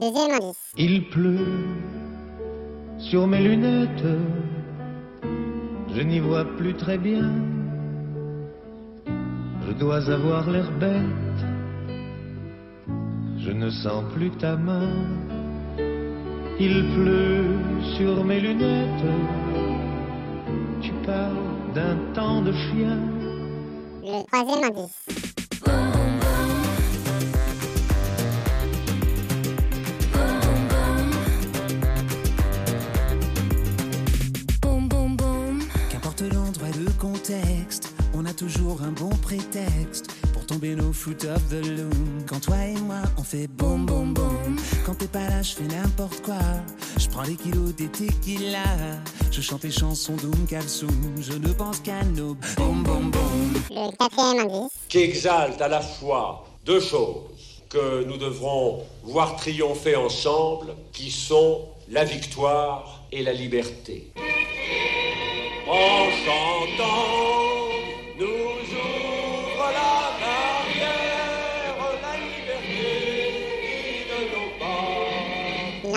Le deuxième indice. Il pleut sur mes lunettes, je n'y vois plus très bien. Je dois avoir l'air bête, je ne sens plus ta main. Il pleut sur mes lunettes, tu parles d'un temps de chien. Le troisième indice. Bon prétexte pour tomber nos foot of the loom. Quand toi et moi on fait boum boum boum. Quand t'es pas là, je fais n'importe quoi. Je prends les kilos des tequila. Je chante les chansons d'Oum Kalsoum. Je ne pense qu'à nos boum boum boum. Le quatrième indice. qui exalte à la fois deux choses que nous devrons voir triompher ensemble, qui sont la victoire et la liberté. En chantant,